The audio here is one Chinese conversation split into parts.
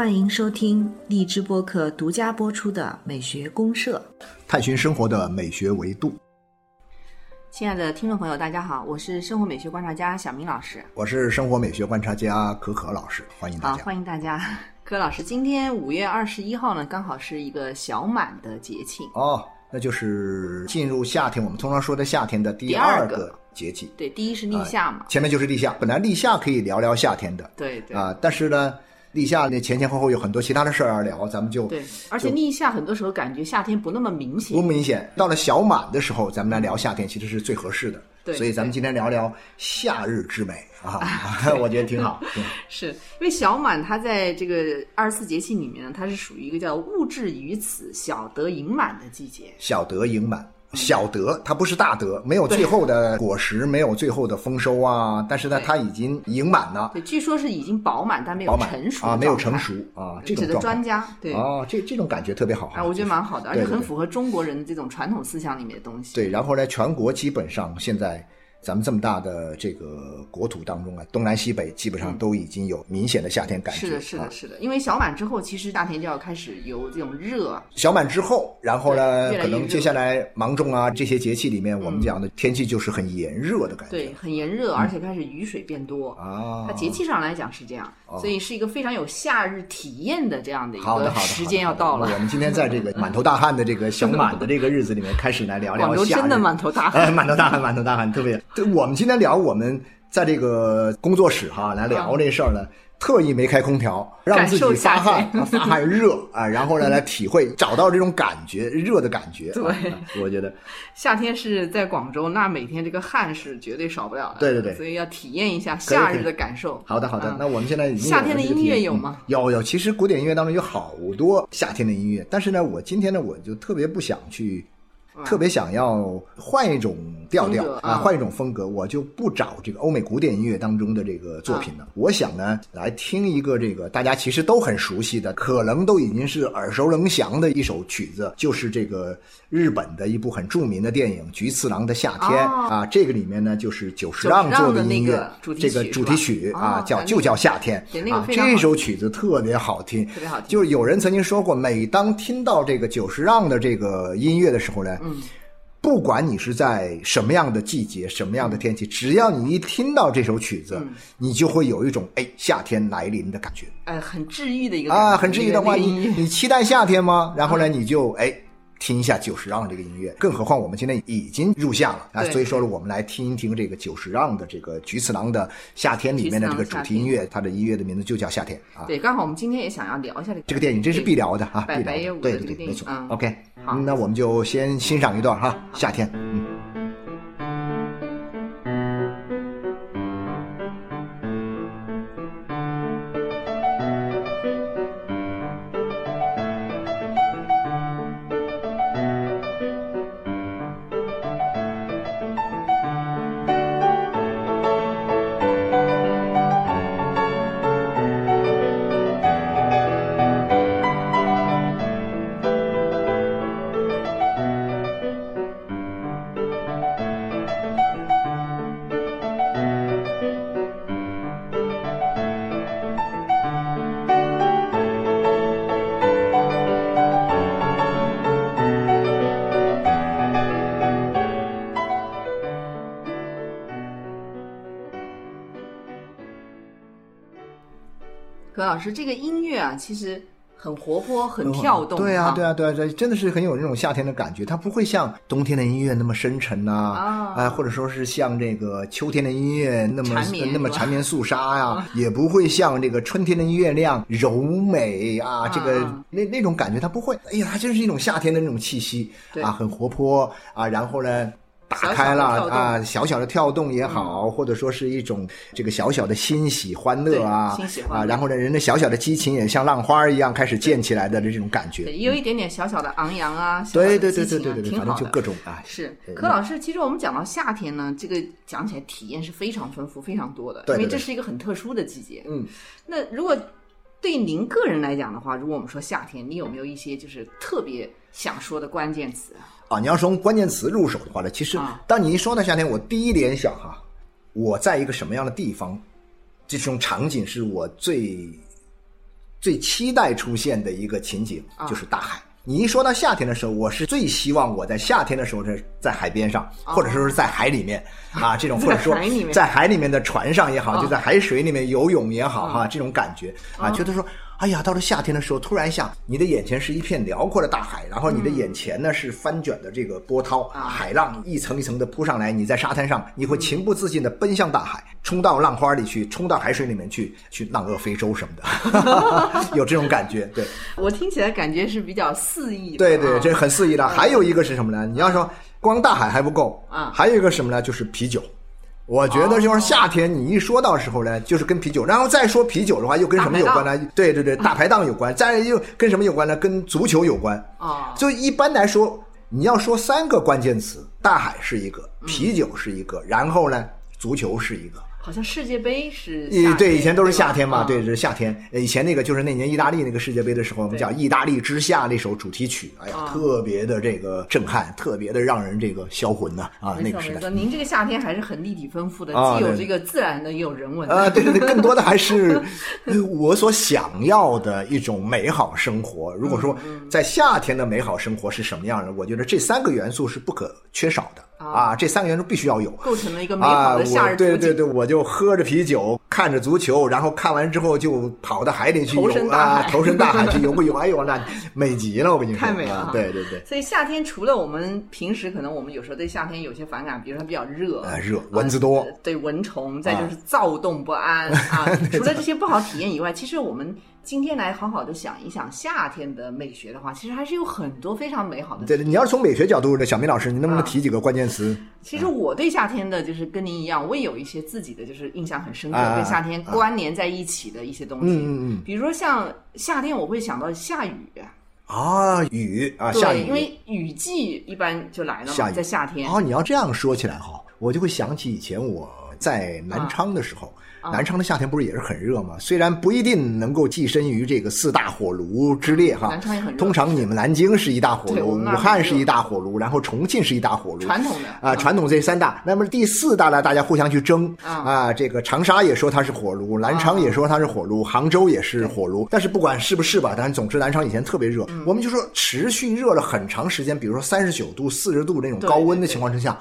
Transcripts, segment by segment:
欢迎收听荔枝播客独家播出的《美学公社》，探寻生活的美学维度。亲爱的听众朋友，大家好，我是生活美学观察家小明老师。我是生活美学观察家可可老师，欢迎大好，家。欢迎大家。柯老师，今天五月二十一号呢，刚好是一个小满的节庆。哦，那就是进入夏天，我们通常说的夏天的第第二个二个节气。对，第一是立夏嘛。前面就是立夏，本来立夏可以聊聊夏天的对对啊，但是呢，立夏那前前后后有很多其他的事儿要聊，咱们就对，而且立夏很多时候感觉夏天不那么明显不。明显。到了小满的时候，咱们来聊夏天，其实是最合适的。对所以咱们今天聊聊夏日之美啊，我觉得挺好。是因为小满它在这个二十四节气里面呢，它是属于一个叫物至于此，小得盈满的季节。小得盈满，小德它不是大德，没有最后的果实，没有最后的丰收啊，但是呢，对它已经盈满了，对，据说是已经饱满，但没有成熟啊，没有成。熟啊，这种指的专家对。啊，这这种感觉特别好。啊，我觉得蛮好的，而且很符合中国人的这种传统思想里面的东西。对，然后呢，全国基本上现在咱们这么大的这个国土当中啊，东南西北基本上都已经有明显的夏天感觉。嗯是的，是啊的，是的，因为小满之后，其实大田就要开始有这种热，小满之后，然后呢可能接下来芒种啊这些节气里面，我们讲的天气就是很炎热的感觉。对，很炎热，而且开始雨水变多。啊，它节气上来讲是这样，所以是一个非常有夏日体验的这样的一个时间要到了。我们今天在这个满头大汗的这个小满的这个日子里面，开始来聊聊 真的满头大汗 哎，满头大汗，满头大汗，特别。对，我们今天聊我们在这个工作室哈来聊这事儿呢。特意没开空调，让自己感受夏发汗，发汗热啊，然后呢来体会，找到这种感觉，热的感觉。对啊我觉得夏天是在广州，那每天这个汗是绝对少不了的。对对对所以要体验一下夏日的感受。好的，好的。嗯那我们现在已经夏天的音乐有有吗？有有，其实古典音乐当中有好多夏天的音乐，但是呢，我今天呢，我就特别不想去。特别想要换一种调调啊，换一种风格，我就不找这个欧美古典音乐当中的这个作品了。我想呢，来听一个这个大家其实都很熟悉的，可能都已经是耳熟能详的一首曲子，就是这个日本的一部很著名的电影《菊次郎的夏天》哦啊。这个里面呢，就是久石让做的音乐这个主题曲啊，叫就叫夏天啊。这首曲子特别好听，特别好听就是有人曾经说过，每当听到这个久石让的这个音乐的时候呢，嗯，不管你是在什么样的季节、什么样的天气，只要你一听到这首曲子，嗯。你就会有一种哎夏天来临的感觉。哎，很治愈的一个啊，很治愈的话，你你期待夏天吗？然后呢，你就哎。听一下久石让这个音乐，更何况我们现在已经入夏了啊，所以说呢，我们来听一听这个久石让的这个菊次郎的夏天里面的这个主题音乐，它的音乐的名字就叫夏天啊。对，刚好我们今天也想要聊一下这个这个电影真是必聊的啊，必聊的，对对对，没错。OK，好那我们就先欣赏一段哈，夏天，嗯。老师，这个音乐啊，其实很活泼，很跳动。对啊，对啊，对啊，这真的是很有那种夏天的感觉。它不会像冬天的音乐那么深沉呐、啊啊，或者说是像这个秋天的音乐那么那么缠绵肃杀呀、也不会像这个春天的音乐那样柔美啊，这个啊那那种感觉它不会。哎呀，它就是一种夏天的那种气息啊，很活泼啊，然后呢。打开了啊，小小的跳动也好，或者说是一种这个小小的欣喜欢乐啊欣喜欢乐啊，然后呢，人的小小的激情也像浪花一样开始溅起来的这种感觉。也有一点点小小的昂扬啊，小小的对对对对对对对，反正就挺好的。各种啊，是，柯老师，其实我们讲到夏天呢，这个讲起来体验是非常丰富、非常多的，因为这是一个很特殊的季节。嗯，那如果对您个人来讲的话，如果我们说夏天，你有没有一些就是特别想说的关键词啊？啊，你要从关键词入手的话呢，其实啊。当你一说到夏天，我第一联想哈，我在一个什么样的地方，这种场景是我最最期待出现的一个情景啊。就是大海。你一说到夏天的时候，我是最希望我在夏天的时候是在海边上，或者说是在海里面啊，这种或者说哦在海里面的船上也好，哦就在海水里面游泳也好嗯哈，这种感觉啊，觉得说。哎呀，到了夏天的时候，突然一下，你的眼前是一片辽阔的大海，然后你的眼前呢是翻卷的这个波涛，啊海浪一层一层的扑上来，你在沙滩上，你会情不自禁的奔向大海，冲到浪花里去，冲到海水里面去，去浪遏飞舟什么的，有这种感觉，对。我听起来感觉是比较肆意的。对对，啊这很肆意的。还有一个是什么呢？你要说光大海还不够啊还有一个什么呢？就是啤酒。我觉得就是夏天，你一说到时候呢，就是跟啤酒，然后再说啤酒的话，又跟什么有关呢？对对对，大排档有关，再又跟什么有关呢？跟足球有关。啊就一般来说，你要说三个关键词，大海是一个，啤酒是一个，然后呢，足球是一个。好像世界杯是对，以前都是夏天嘛，对，是夏天。呃以前那个就是那年意大利那个世界杯的时候，我们对叫《意大利之夏》那首主题曲，哎呀，啊特别的这个震撼，特别的让人这个销魂呐啊，那个时代。您这个夏天还是很立体丰富的，既有这个自然的，也有人文的。啊，对对对，更多的还是呃 我所想要的一种美好生活。如果说嗯在夏天的美好生活是什么样的，我觉得这三个元素是不可缺少的啊，这三个元素必须要有。构成了一个美好的夏啊、日啊对。对对，我就喝着啤酒，看着足球，然后看完之后就跑到海里去游啊，投身大海去游个泳，哎呦，那美极了，我跟你说，太美了啊！对对对，所以夏天除了我们平时可能我们有时候对夏天有些反感，比如说它比较热，啊热蚊子多呃对蚊虫，再就是躁动不安 啊。除了这些不好体验以外，其实我们今天来好好的想一想夏天的美学的话，其实还是有很多非常美好的。对，你要是从美学角度的，小明老师，你能不能啊提几个关键词？其实我对夏天的就是跟您一样，我也有一些自己的就是印象很深刻，啊跟夏天关联在一起的一些东西。嗯嗯嗯比如说像夏天，我会想到下雨。啊，雨啊，下，雨，因为雨季一般就来了嘛，下在夏天。哦，你要这样说起来哈，我就会想起以前我在南昌的时候，啊南昌的夏天不是也是很热吗？虽然不一定能够跻身于这个四大火炉之列哈，南昌也很热。通常你们南京是一大火炉，武汉是一大火炉，然后重庆是一大火炉，传统的啊，传统这三大。那么第四大呢，大家互相去争啊。啊，这个长沙也说它是火炉，南昌也说它是火炉，杭州也是火炉。但是不管是不是吧，但是总之南昌以前特别热，嗯。我们就说持续热了很长时间，比如说三十九度、四十度那种高温的情况之下，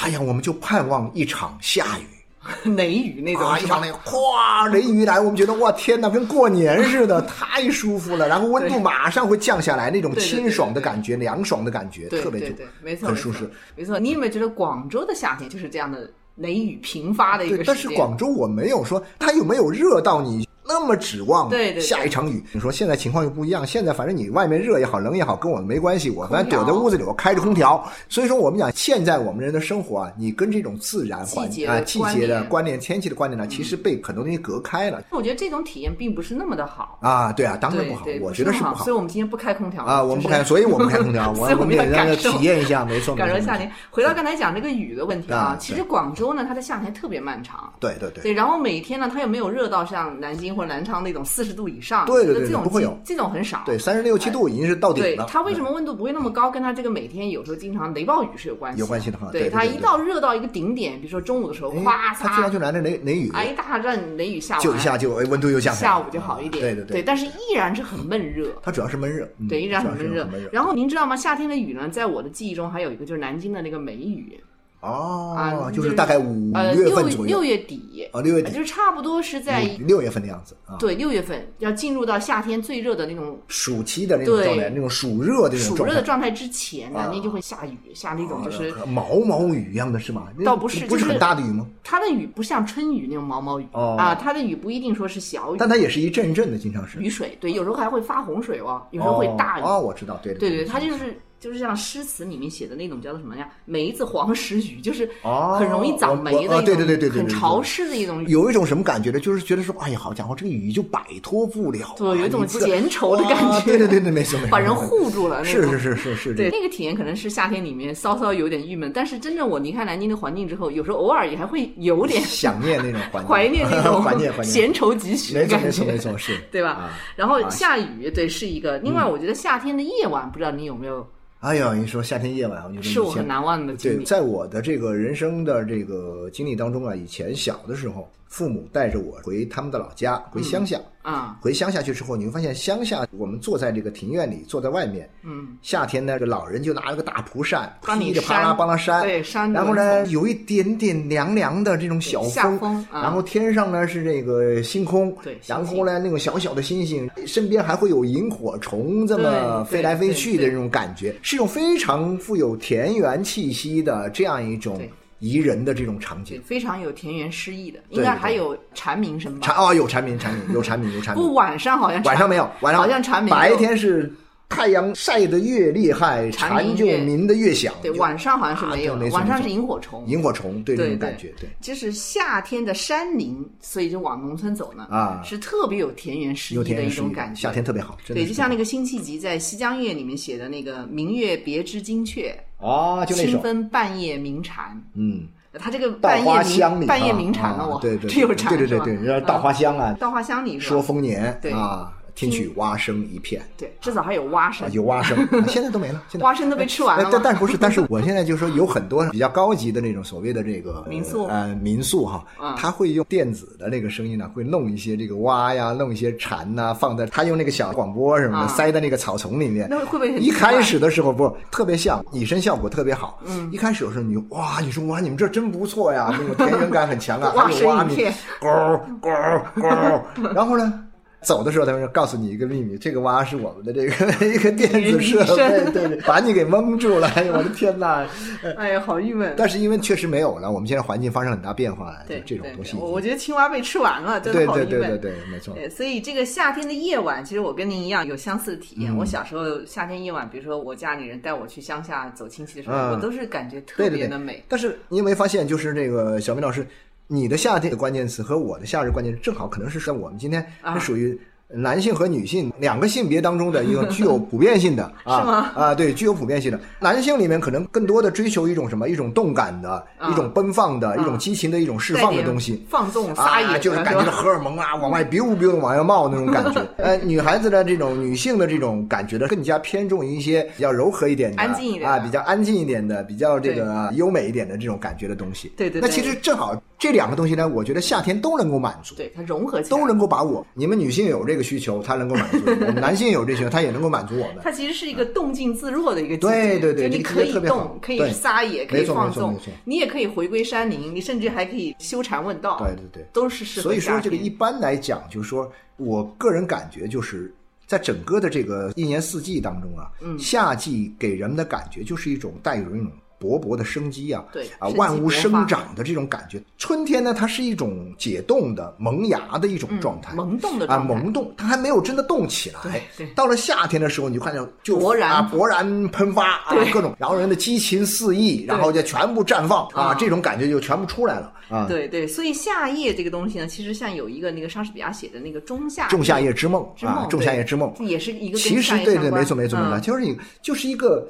哎呀，我们就盼望一场下雨。雷雨那种啊，一？场那个哗雷雨来，我们觉得哇天哪，跟过年似的，太舒服了。然后温度马上会降下来，那种清爽的感觉，凉爽的感觉，特别就没错，很舒适。。没错，你有没有觉得广州的夏天就是这样的雷雨频发的一对个？但是广州我没有说它有没有热到你那么指望对对对下一场雨。你说现在情况又不一样，现在反正你外面热也好，冷也好，跟我没关系，我反正躲在屋子里，我开着空调。所以说我们讲现在我们人的生活啊，你跟这种自然环境啊季节的关联、天气的关联呢，其实被很多东西隔开了我觉得这种体验并不是那么的好。啊。对啊，当然不好我觉得是不好所以。我们今天不开空调啊，我们不开，所以我们不开空调，我们要得让他感受体验一下，没错，感受夏天。回到刚才讲这个雨的问题啊啊，其实广州呢，它的夏天特别漫长。对对对，对，然后每天呢，它又没有热到像南京或者南昌那种四十度以上，对对对这种不会有这种很少。对，三十六七度已经是到顶了。对它为什么温度不会那么高，跟它这个每天有时候经常雷暴雨是有关系的。有关系的哈对对，它一到热到一个顶点，比如说中午的时候，哎哗嚓，它居然就来了雷雷雨，啊一大阵雷雨下完，就一下就哎温度又降下来了，下午就好一点。对对对，但是依然是很闷热。它主要是闷热，嗯对，依然很闷热闷热。。然后您知道吗？夏天的雨呢，在我的记忆中还有一个就是南京的那个梅雨哦啊，，就是大概五呃月六份左右，六月底啊六月底就是差不多是在六月份的样子啊，对六月份要进入到夏天最热的那种暑期的那种状态，那种暑热的那种暑。热的状态之前，啊南京就会下雨，下那种就是啊毛毛雨一样的是吗？倒不是不是很大的雨吗？它的雨不像春雨那种毛毛雨哦啊，它的雨不一定说是小雨，但它也是一阵阵的，经常是。雨水对，有时候还会发洪水哦，有时候会大雨。哦，哦我知道，对对对，对，它就是就是像诗词里面写的那种叫做什么呀？梅子黄时雨，就是哦很容易长霉的一种，对对对对对很潮湿的一种雨。有一种什么感觉呢？就是觉得说，哎呀，好家伙，这个雨就摆脱不了啊，对有一种闲愁的感觉哇对对对对，没错没错，把人护住了那种是是是是是，对，那个体验可能是夏天里面稍稍有点郁闷，但是真正我离开南京的环境之后，有时候偶尔也还会有点 想念那种环境，怀念那种怀 念怀念，闲愁几许的感觉，没错没错，是对吧？啊然后啊下雨，对，是一个。另外，我觉得夏天的夜晚，不知道你有没有，哎呀，你说夏天夜晚，我觉得以前是我很难忘的经对，在我的这个人生的这个经历当中啊，以前小的时候，父母带着我回他们的老家，回乡下。啊，回乡下去之后，你会发现乡下我们坐在这个庭院里，坐在外面，嗯，夏天呢，这老人就拿了个大蒲扇，帮你噼里啪啦扇帮他扇，对扇然后呢，有一点点凉凉的这种小风啊。然后天上呢是这个星空，对然后呢那种小小的星星，身边还会有萤火虫这么飞来飞去的这种感觉，是一种非常富有田园气息的这样一种对宜人的这种场景。非常有田园诗意的，应该还有蝉鸣声吧？蝉哦，有蝉鸣，蝉鸣，有蝉鸣，有蝉鸣。不，晚上好像晚上没有，晚上好像蝉鸣白天是太阳晒得越厉害，蝉蝉就鸣得越响。对，晚上好像是没有晚上是萤火虫。萤火虫，对这种感觉，对。就是夏天的山林，所以就往农村走呢，啊是特别有田园诗意的一种感觉。夏天特别好，对，就像那个辛弃疾在《西江月》里面写的那个“明月别枝惊鹊，哦，就那清首，风半夜鸣蝉”。嗯，他这个半夜鸣半夜鸣蝉了，我啊对对，这有蝉是吧？对对对对，稻花香啊，稻花香里说丰年对。啊，听取蛙声一片，对，至少还有蛙声啊，，有蛙声，啊现在都没了，现在。蛙声都被吃完了哎但但不是，但是我现在就是说，有很多比较高级的那种所谓的这个民宿。呃民宿哈嗯，他会用电子的那个声音呢，会弄一些这个蛙呀，弄一些蝉呐，放在他用那个小广播什么的啊。塞在那个草丛里面。那会不会很一开始的时候不特别像，拟声效果特别好。嗯，一开始的时候你哇，你说哇，你们这真不错呀，那种田园感很强啊，蛙还有蛙鸣声一片，咕咕咕，然后呢？走的时候，他们说告诉你一个秘密，这个蛙是我们的这个 一个电子设备，对对，把你给蒙住了。哎呦，我的天哪！哎呀，好郁闷。但是因为确实没有了，我们现在环境发生很大变化，对就这种东西我我觉得青蛙被吃完了，真对的好郁闷。对对对对，没错。对，所以这个夏天的夜晚，其实我跟您一样有相似的体嗯验。我小时候夏天夜晚，比如说我家里人带我去乡下走亲戚的时候，嗯我都是感觉特对对对别的美。但是你有没有发现，就是这个小明老师，你的夏天的关键词和我的夏日关键词，正好可能是在我们今天啊是属于。男性和女性两个性别当中的一个具有普遍性的 啊，是吗啊，对，具有普遍性的。男性里面可能更多的追求一种什么？一种动感的、啊一种奔放的、啊一种激情的一种释放的东西。放纵撒野啊，就是感觉到荷尔蒙啊往外 biu biu 的往外冒那种感觉。呃，女孩子的这种女性的这种感觉呢，更加偏重于一些比较柔和一点的、安静一点啊，比较安静一点的、比较这个优美一点的这种感觉的东西。对对对那其实正好这两个东西呢，我觉得夏天都能够满足。对它融合起来，都能够把我，你们女性有这个需求，它能够满足；我们男性有这需求，它也能够满足我们。它其实是一个动静自若的一个对对对你可以动，可以撒野，可以放纵你也可以回归山林，你甚至还可以修禅问道，对对对，都是适合所以说，这个一般来讲，就是说我个人感觉，就是在整个的这个一年四季当中啊，嗯夏季给人们的感觉就是一种带有一种勃勃的生机啊，啊，对啊万物生长的这种感觉。春天呢，它是一种解冻的、萌芽的一种状态，嗯萌动的啊，状态萌动，它还没有真的动起来。对对到了夏天的时候，你就看见就勃然啊，勃然喷发啊，各种，然后人的激情四溢，然后就全部绽放啊啊，这种感觉就全部出来了啊。对对，所以夏夜这个东西呢，其实像有一个那个莎士比亚写的那个《仲夏仲夏夜之梦啊，仲夏夜之梦，也是一个其实对对，没错没错没错，嗯就是你就是一个，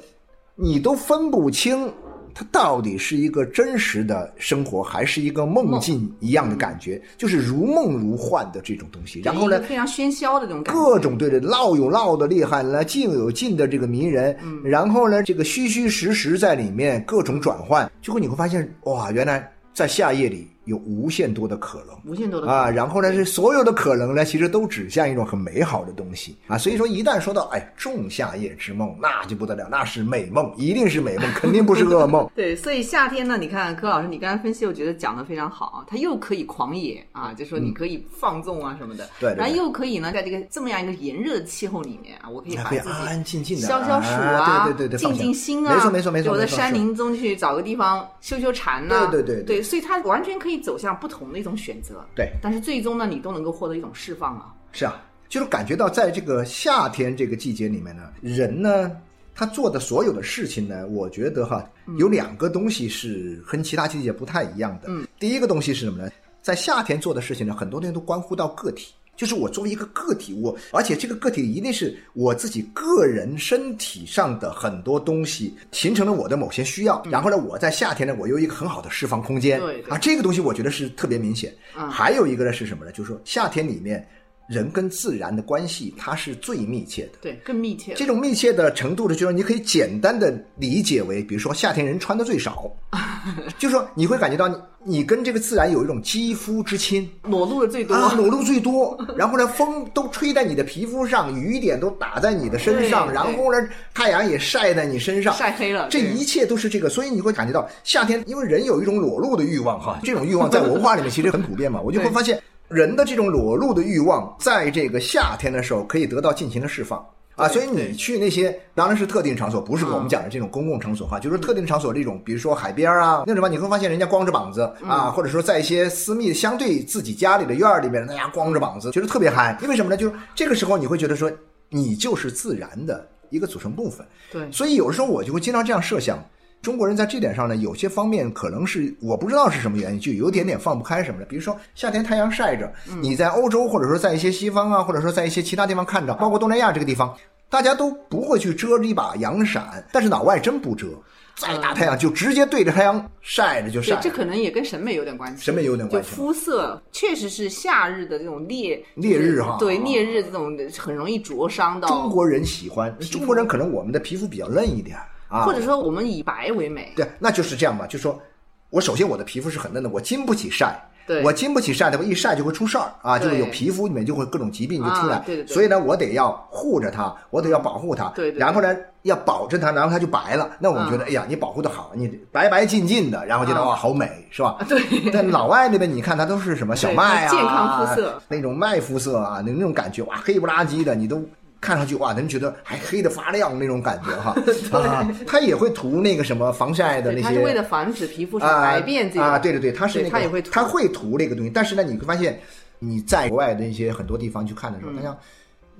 你都分不清它到底是一个真实的生活，还是一个梦境一样的感觉，就是如梦如幻的这种东西。然后呢，非常喧嚣的这种感觉，各种对对，闹有闹的厉害，来静有静的这个迷人，嗯然后呢，这个虚虚实实在里面各种转换，最后你会发现，哇，原来在夏夜里有无限多的可能。无限多的啊，然后呢，这所有的可能呢，其实都指向一种很美好的东西啊。所以说，一旦说到哎仲夏夜之梦，那就不得了，那是美梦，一定是美梦，肯定不是噩梦。对，所以夏天呢，你看柯老师，你刚才分析，我觉得讲的非常好啊。它又可以狂野啊，就说你可以放纵啊什么的，嗯对对对然后又可以呢，在这个这么样一个炎热的气候里面啊，我可以把可以自己安安静静的消消暑啊对对对对静静心啊，没错没错没错就我在山林中去找个地方修修禅呐、对对对对对，所以它完全可以走向不同的一种选择。对，但是最终呢，你都能够获得一种释放啊。是啊，就是感觉到在这个夏天这个季节里面呢，人呢。他做的所有的事情呢，我觉得哈，有两个东西是跟其他季节不太一样的。嗯，第一个东西是什么呢？在夏天做的事情呢，很多东西都关乎到个体。就是我作为一个个体，我而且这个个体一定是我自己个人身体上的很多东西形成了我的某些需要，然后呢，我在夏天呢，我有一个很好的释放空间。啊，这个东西我觉得是特别明显。嗯还有一个呢是什么呢？就是说夏天里面人跟自然的关系它是最密切的。对，更密切。这种密切的程度呢，就是你可以简单的理解为，比如说夏天人穿的最少，就是说你会感觉到你你跟这个自然有一种肌肤之亲，裸露的最多，啊，裸露最多。然后呢，风都吹在你的皮肤上，雨点都打在你的身上，然后呢，太阳也晒在你身上，晒黑了。这一切都是这个，所以你会感觉到夏天，因为人有一种裸露的欲望哈，这种欲望在文化里面其实很普遍嘛，我就会发现人的这种裸露的欲望，在这个夏天的时候可以得到尽情的释放。啊，所以你去那些当然是特定场所，不是我们讲的这种公共场所哈，就是特定场所这种，比如说海边啊那什么，你会发现人家光着膀子啊，或者说在一些私密相对自己家里的院儿里面，大家光着膀子，觉得特别嗨。因为什么呢？就是这个时候你会觉得说，你就是自然的一个组成部分。对所以有的时候我就会经常这样设想，中国人在这点上呢，有些方面可能是我不知道是什么原因，就有点点放不开什么的。比如说夏天太阳晒着，你在欧洲或者说在一些西方啊，或者说在一些其他地方看着，包括东南亚这个地方，大家都不会去遮着一把阳伞，但是老外真不遮，再大太阳就直接对着太阳晒着就晒对，。这可能也跟审美有点关系。审美有点关系就肤色确实是夏日的这种烈烈日哈对烈日这种很容易灼伤到中国人喜欢，中国人可能我们的皮肤比较嫩一点啊，或者说我们以白为美。对，那就是这样吧，就说我首先我的皮肤是很嫩的，我经不起晒。对我经不起晒的，我一晒就会出事儿啊，就是有皮肤里面就会各种疾病就出来。啊对对对所以呢，我得要护着它，我得要保护它。对对对然后呢，要保证它，然后它就白了。那我们觉得，嗯哎呀，你保护的好，你白白净净的，然后觉得啊哇，好美，是吧？对但老外那边你看，它都是什么小麦啊，健康肤色那种麦肤色啊，那那种感觉哇，黑不拉几的，你都。看上去哇，人觉得还黑的发亮那种感觉哈，啊，他也会涂那个什么防晒的那对，些，他是为了防止皮肤是啊白变这个啊，对对对，他是那个，对它也会涂。它会涂那个东西，但是呢，你会发现你在国外的一些很多地方去看的时候，嗯。好像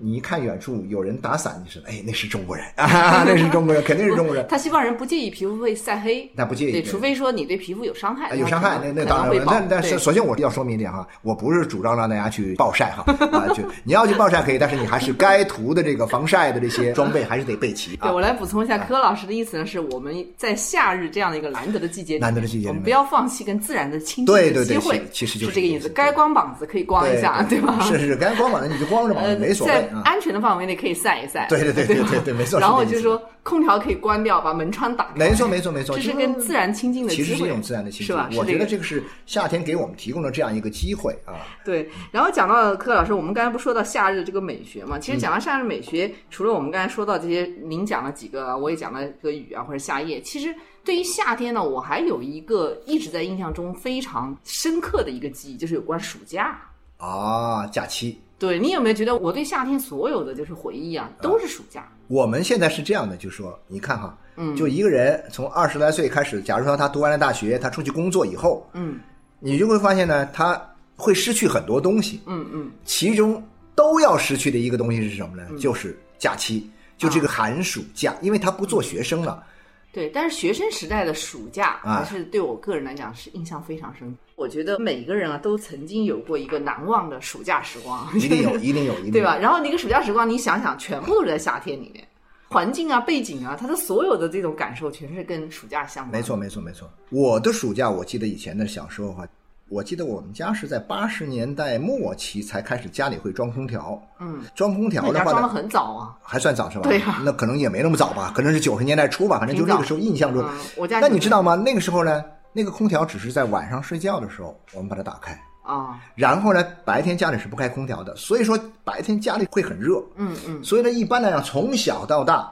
你一看远处有人打伞，你说哎，那是中国人啊，那是中国人，肯定是中国人。他西方人不介意皮肤会晒黑，那不介意对，除非说你对皮肤有伤害，啊有伤害，那那当然了。能会保但但是，首先我要说明一点哈，我不是主张让大家去暴晒哈啊，就你要去暴晒可以，但是你还是该涂的这个防晒的这些装备还是得备齐啊对。我来补充一下，柯老师的意思呢，是我们在夏日这样的一个难得的季节，难得的季节我们不要放弃跟自然的亲近对对对的机会，其其实就是这个意思。该光膀子可以光一下，对吧？是是，该光膀子你就光着膀呃子，没，所谓在啊。安全的范围内可以晒一晒，对对对对对对没错 然后就是说，空调可以关掉，把门窗打开，没错，没错，没错，这是跟自然亲近的机会，其实是一种自然的亲近是吧？。我觉得这个是夏天给我们提供了这样一个机会啊。对，然后讲到柯老师，我们刚才不说到夏日这个美学嘛？其实讲到夏日美学，除了我们刚才说到这些，您讲了几个，我也讲了这个雨啊或者夏夜。其实对于夏天呢，我还有一个一直在印象中非常深刻的一个记忆，就是有关暑假。啊，假期，对你有没有觉得我对夏天所有的就是回忆啊，都是暑假？我们现在是这样的，就说你看哈，嗯就一个人从二十来岁开始，假如说他读完了大学，他出去工作以后，嗯你就会发现呢，他会失去很多东西，嗯嗯，其中都要失去的一个东西是什么呢？就是假期，就这个寒暑假，因为他不做学生了。对。但是学生时代的暑假啊还是对我个人来讲是印象非常深。我觉得每个人啊都曾经有过一个难忘的暑假时光，一定有，一定有，一定有对吧？？然后那个暑假时光，你想想，全部都是在夏天里面，环境啊、背景啊，它的所有的这种感受，全是跟暑假相关。没错，，没错，没错。我的暑假，我记得以前的小时候哈，我记得我们家是在八十年代末期才开始家里会装空调。嗯，装空调的话装的很早啊。还算早是吧？对呀那可能也没那么早吧，可能是九十年代初吧，反正就那个时候印象中。嗯，我家那你知道吗？那个时候呢，那个空调只是在晚上睡觉的时候我们把它打开，啊？然后呢，白天家里是不开空调的，所以说白天家里会很热。嗯嗯，所以呢，一般来讲，从小到大，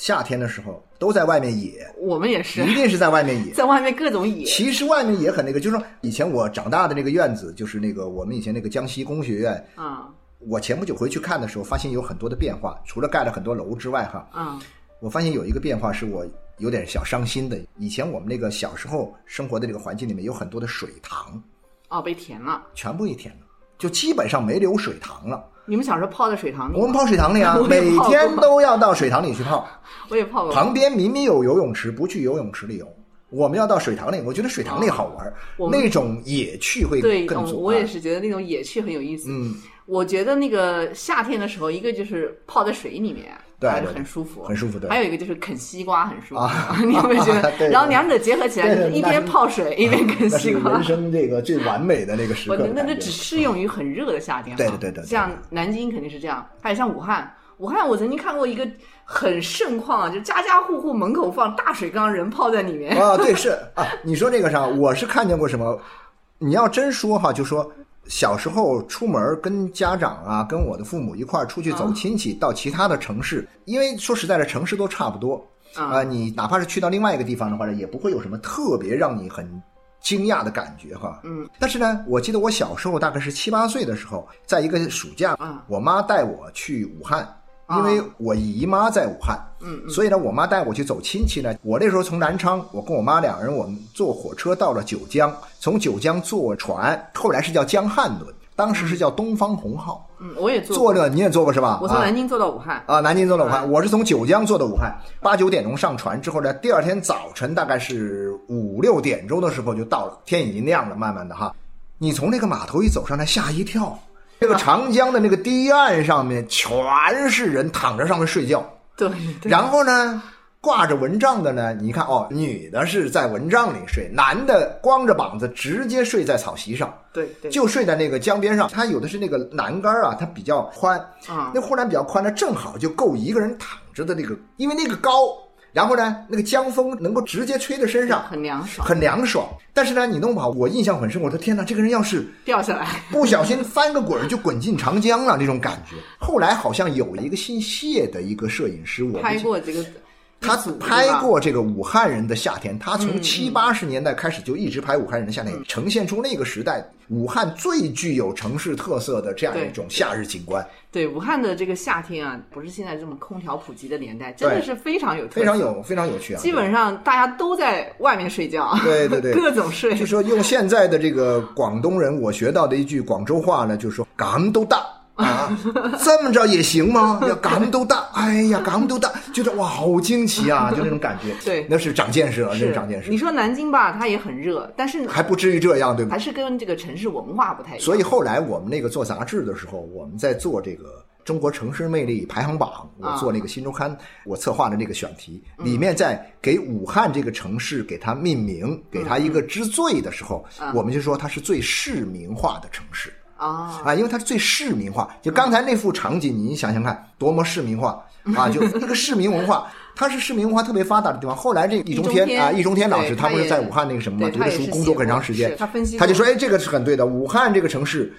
夏天的时候都在外面野，我们也是一定是在外面野。在外面各种野。其实外面也很那个，就是说以前我长大的那个院子，就是那个我们以前那个江西工学院。啊我前不久回去看的时候，发现有很多的变化，除了盖了很多楼之外，哈，啊我发现有一个变化是我有点小伤心的。以前我们那个小时候生活的这个环境里面有很多的水塘，哦，被填了。全部给填了，就基本上没留水塘了。你们小时候泡在水塘里？我们泡水塘里啊 每天都要到水塘里去泡。我也泡过。旁边明明有游泳池，不去游泳池里游。我们要到水塘里，我觉得水塘里好玩，哦那种野趣会，更足。嗯我也，是觉得那种野趣很有意思。嗯，我觉得那个夏天的时候，一个就是泡在水里面，对对很舒服，很舒服对还有一个就是啃西瓜很舒服，啊 你有没有觉得？然后两者结合起来，就是一边泡水一边啃 西瓜人。生这个最完美的那个时我刻。那那只适用于很热的夏天哈。对对对对对像南京肯定是这样，还有像武汉，武汉我曾经看过一个很盛况啊，就家家户户门口放大水缸，人泡在里面。啊，对，是啊，你说这个啥？我是看见过什么？你要真说哈，就说小时候出门跟家长啊，跟我的父母一块儿出去走亲戚，到其他的城市，因为说实在的，城市都差不多啊、你哪怕是去到另外一个地方的话呢，也不会有什么特别让你很。惊讶的感觉哈，嗯，但是呢，我记得我小时候大概是七八岁的时候，在一个暑假，啊。我妈带我去武汉，因为我姨妈在武汉，嗯所以呢，我妈带我去走亲戚呢。我那时候从南昌，我跟我妈两人，我们坐火车到了九江，从九江坐船，后来是叫江汉轮，当时是叫东方红号。嗯，我也坐过，坐着你也坐过是吧？啊我从南京坐到武汉。啊，南京坐到武汉，嗯我是从九江坐到武汉，八九点钟上船之后呢，第二天早晨大概是五六点钟的时候就到了，天已经亮了，慢慢的哈，你从那个码头一走上来，吓一跳，这个长江的那个堤岸上面全是人躺着上面睡觉，对对，然后呢，挂着蚊帐的呢，你看哦，女的是在蚊帐里睡，男的光着膀子直接睡在草席上，对对，就睡在那个江边上。它有的是那个栏杆啊，它比较宽，啊。那护栏比较宽呢，正好就够一个人躺着的那个，因为那个高，然后呢，那个江风能够直接吹在身上，很凉爽，很凉爽。但是呢，你弄不好，我印象很深，我的天哪，这个人要是掉下来。不小心翻个滚儿就滚进长江了，那种感觉。后来好像有一个姓谢的一个摄影师，我拍过这个，他拍过这个武汉人的夏天，他从嗯七八十年代开始就一直拍武汉人的夏天，呈现出那个时代武汉最具有城市特色的这样一种夏日景观，对武汉的这个夏天啊，不是现在这么空调普及的年代，真的是非常有非常有非常有趣啊。基本上大家都在外面睡觉，对对对 各种睡就。说用现在的这个广东人，我学到的一句广州话呢，就是说“港都大”。啊，这么着也行吗？要港都大，哎呀，港都大，觉得哇，好惊奇啊，就那种感觉。对那是长见识了，那是是长见识你，说南京吧，它也很热，但是还不至于这样，对吧？还是跟这个城市文化不太一样。所以后来我们那个做杂志的时候，我们在做这个中国城市魅力排行榜，我做那个新周刊，我策划的那个选题，里面在给武汉这个城市给它命名，给它一个之最的时候，我们就说它是最市民化的城市。啊，啊，因为它是最市民化。就刚才那幅场景，你想想看，多么市民化 啊！就那个市民文化，它是市民文化特别发达的地方。后来这易中天啊，易中天老师他不是在武汉那个什么嘛，读的书工作很长时间，他分析他就说，哎，这个是很对的，武汉这个城市。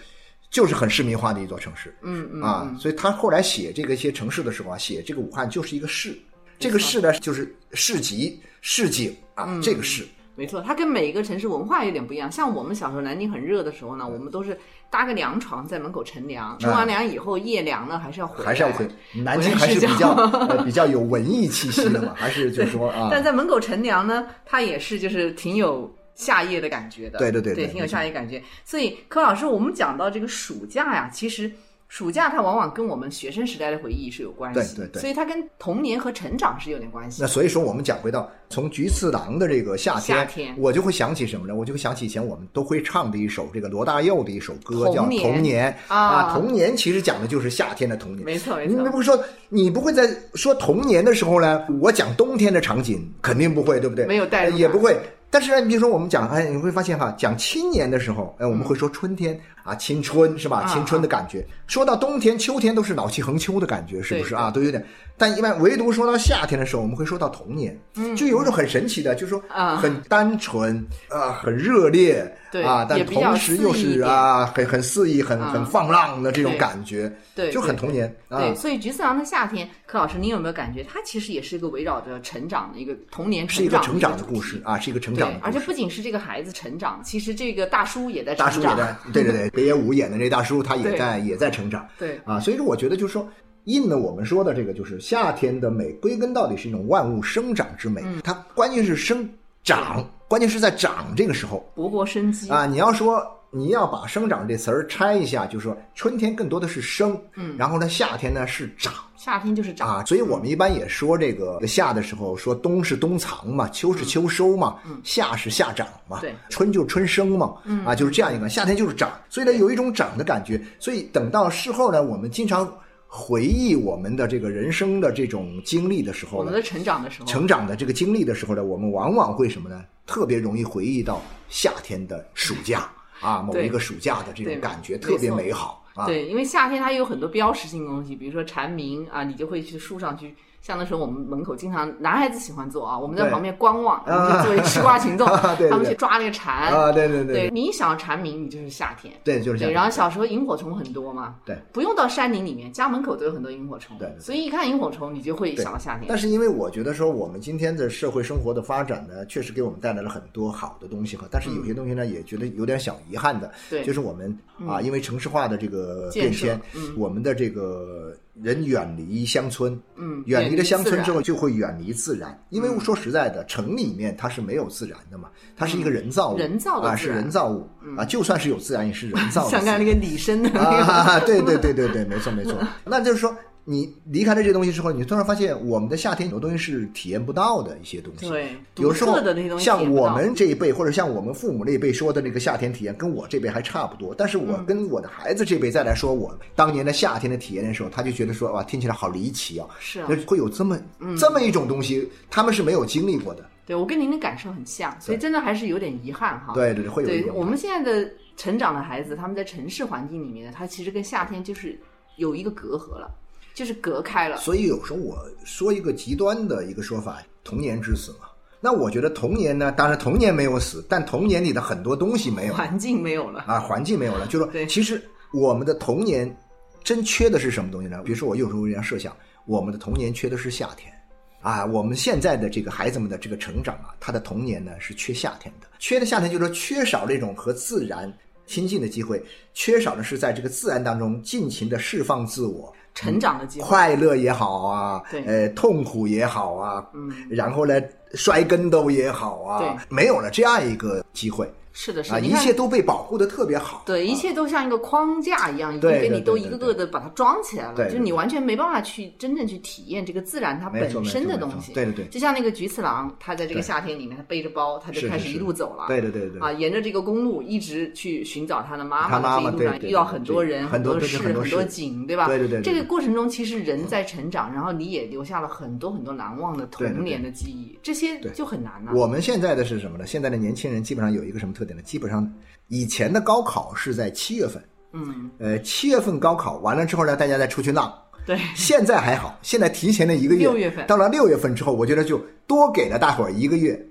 就是很市民化的一座城市，嗯嗯啊，所以他后来写这个一些城市的时候啊，写这个武汉就是一个市，这个市呢就是市集、市井啊，嗯这个市，没错，它跟每一个城市文化有点不一样。像我们小时候南京很热的时候呢，我们都是搭个凉床在门口乘凉，乘完凉以后夜凉呢还是要回来，还是要回南京还是比较呃比较有 文艺气息的嘛，还是就是说啊，但在门口乘凉呢，它也是就是挺有夏夜的感觉的。对对对对挺有夏夜感觉。所以柯老师，我们讲到这个暑假呀，其实。暑假它往往跟我们学生时代的回忆是有关系，对对对所以它跟童年和成长是有点关系那。所以说，我们讲回到从菊次郎的这个夏天，夏天我就会想起什么呢？我就会想起以前我们都会唱的一首这个罗大佑的一首歌，叫《童年啊童年其实讲的就是夏天的童年。没错没错你不会说你不会在说童年的时候呢？我讲冬天的场景肯定不会，对不对？没有代入感也不会。但是呢，你比如说我们讲，哎，你会发现哈，讲青年的时候，哎，我们会说春天啊，青春是吧？啊青春的感觉。说到冬天、秋天，都是老气横秋的感觉，是不是啊？都有点。但一般唯独说到夏天的时候，我们会说到童年，就有一种很神奇的，就是说啊很单纯啊，很热烈对啊，但同时又是啊，很很肆意、很啊很放浪的这种感觉，对就很童年啊。对，所以《菊次郎的夏天》，柯老师，您有没有感觉，它其实也是一个围绕着成长的一个童年是一个成长的的故事。啊，是一个成长的，故对而且。不仅是这个孩子成长，其实这个大叔也在成长。大叔也在，对对对，北野武演的这大叔，他也在也在成长对啊。所以说，我觉得就是说，印的我们说的这个，就是夏天的美，归根到底是一种万物生长之美。嗯它关键是生长，关键是在长这个时候勃勃生机啊。你要说你要把生长这词儿拆一下，就是说春天更多的是生，嗯然后呢夏天呢是长。夏天就是长。啊，所以我们一般也说这个夏的时候说冬是冬藏嘛，秋是秋收嘛，夏是夏长嘛，对。春就是春生嘛，嗯。啊，就是这样一个，夏天就是长，所以呢有一种长的感觉，所以等到事后呢，我们经常回忆我们的这个人生的这种经历的时候呢我们的，成长的时候，成长的这个经历的时候呢，我们往往会什么呢？特别容易回忆到夏天的暑假啊，某一个暑假的这种感觉特别美好对，因为夏天它有很多标识性的东西，比如说蝉鸣啊，你就会去树上去。像那时候我们门口经常男孩子喜欢做啊，我们在旁边观望，我们就作为吃瓜群众，他们去抓那个蝉。啊，对对对，你一想到蝉鸣，你就是夏天。对，就是这对，样。然后小时候萤火虫很多嘛，对，不用到山林里面，家门口都有很多萤火虫，对所以一看萤火虫，你就会想到夏天。但是因为我觉得说，我们今天的社会生活的发展呢，确实给我们带来了很多好的东西哈。但是有些东西呢，也觉得有点小遗憾的，嗯对就是我们啊，因为城市化的这个变迁，嗯我们的这个人远离乡村，嗯，远离了乡村之后，就会远离自然。因为嗯说实在的，城里面它是没有自然的嘛，它是一个人造物，人造的啊，是人造物啊，就算是有自然，也是人造的自然。像刚那个李生的那个，啊，对对对对对，没错没错。那就是说，你离开了这些东西之后，你突然发现，我们的夏天有东西是体验不到的一些东西。对，有时候像我们这一辈，或者像我们父母那一辈说的那个夏天体验，跟我这辈还差不多。但是我嗯跟我的孩子这辈再来说我当年的夏天的体验的时候，他就觉得说哇，听起来好离奇啊，是啊会有这么这么一种东西，他们是没有经历过的。对我跟您的感受很像，所以真的还是有点遗憾哈。对对对，会有对我们现在的成长的孩子，他们在城市环境里面，他其实跟夏天就是有一个隔阂了，就是隔开了。所以有时候我说一个极端的一个说法，童年之死嘛。那我觉得童年呢，当然童年没有死，但童年里的很多东西没有环境没有了，啊，环境没有了。就说其实我们的童年真缺的是什么东西呢？比如说我有时候这样设想，我们的童年缺的是夏天。啊，我们现在的这个孩子们的这个成长啊，他的童年呢是缺夏天的，缺的夏天就是说缺少这种和自然亲近的机会，缺少的是在这个自然当中尽情的释放自我，成长的机会。快乐也好啊，对呃，痛苦也好啊，嗯，然后呢，摔跟头也好啊，对没有了这样一个机会是的，是啊，的，你一切都被保护的特别好，对，一切都像一个框架一样，已经对给你都一个个的把它装起来了，就是你完全没办法去真正去体验这个自然它本身的东西。对对对就像那个菊次郎，他在这个夏天里面，他背着包，他就开始一路走了。对对对对啊，沿着这个公路一直去寻找他的妈他妈一路上对对对遇到很多人、很多事、很多景，对吧？对对对对这个过程中，其实人在成长，然后你也留下了很多很多难忘的童年的记忆，这些就很难了。我们现在的是什么呢？现在的年轻人基本上有一个什么特点呢？基本上以前的高考是在七月份，嗯，呃，七月份高考完了之后呢，大家再出去浪。对，现在还好，现在提前了一个月，六月份到了六月份之后，我觉得就多给了大伙儿一个月。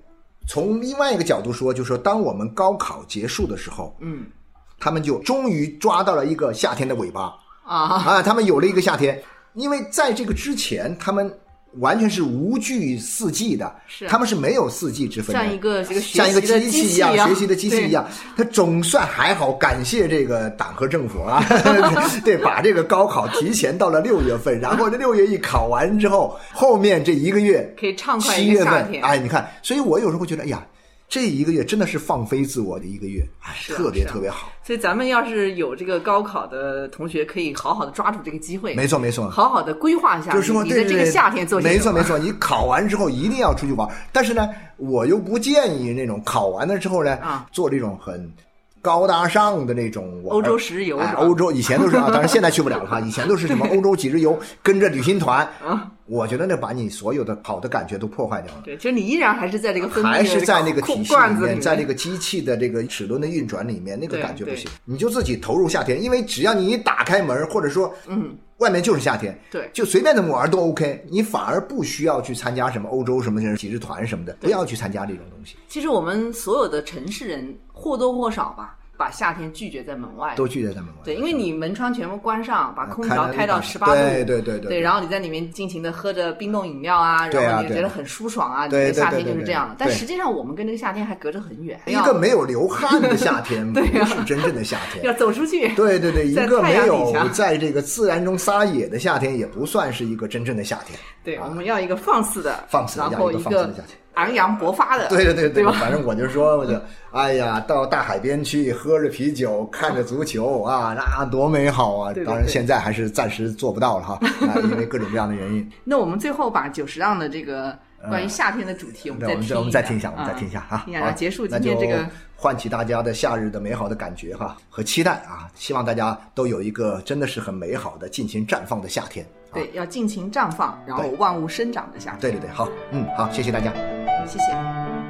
从另外一个角度说，就是说，当我们高考结束的时候，嗯他们就终于抓到了一个夏天的尾巴。啊，啊！他们有了一个夏天，因为在这个之前，他们完全是无惧四季的，是。他们是没有四季之分的，像一个这个像一个习机器一样，学习的机器一样，他总算还好，感谢这个党和政府啊，对，把这个高考提前到了六月份，然后这六月一考完之后，后面这一个月可以畅快七月份，一个夏天。哎，你看，所以我有时候会觉得，哎呀，这一个月真的是放飞自我的一个月，哎，啊特别特别好，所以咱们要是有这个高考的同学，可以好好的抓住这个机会，没错没错。好好的规划一下就是说，你对对对，的这个夏天做没错没错，你考完之后一定要出去玩，但是呢，我又不建议那种考完了之后呢，啊。做这种很高大上的那种玩欧洲十日游哎欧洲以前都是啊，当然现在去不了了哈，以前都是什么 欧洲几日游，跟着旅行团啊，我觉得那把你所有的好的感觉都破坏掉了。对，其实你依然还是在这个还是在那个体系里面，在那个机器的这个齿轮的运转里面，那个感觉不行。你就自己投入夏天，因为只要你一打开门，或者说，嗯，外面就是夏天，对就随便怎么玩都 OK。你反而不需要去参加什么欧洲什么几日团什么的，不要去参加这种东西，其实我们所有的城市人或多或少吧，把夏天拒绝在门外。都拒绝在门外。对，因为你门窗全部关上，把空调开开到十八度，对对对对对，然后你在里面尽情的喝着冰冻饮料啊，对啊对然后你觉得很舒爽啊，你的夏天就是这样的。但实际上，我们跟这个夏天还隔着很远，一个没有流汗的夏天，不是真正的夏天。要走出去。对对对，一个没有在这个自然中撒野的夏天，也不算是一个真正的夏天。对，我们要一个放肆的，放肆的然后要一个放肆的夏天昂扬勃发的，对对对对吧？反正我就说，我就哎呀，到大海边去喝着啤酒，看着足球啊，那多美好啊！当然现在还是暂时做不到了哈，啊，因为各种各样的原因。那我们最后把久石让的这个关于夏天的主题，我们我们再听一下，我们再听一下，我们再听一下啊。听一下，好然后结束那就今天这个。唤起大家的夏日的美好的感觉哈和期待啊！希望大家都有一个真的是很美好的、尽情绽放的夏天。啊、对，要尽情绽放，然后万物生长的夏天。对对对，好，嗯，好，谢谢大家。谢谢。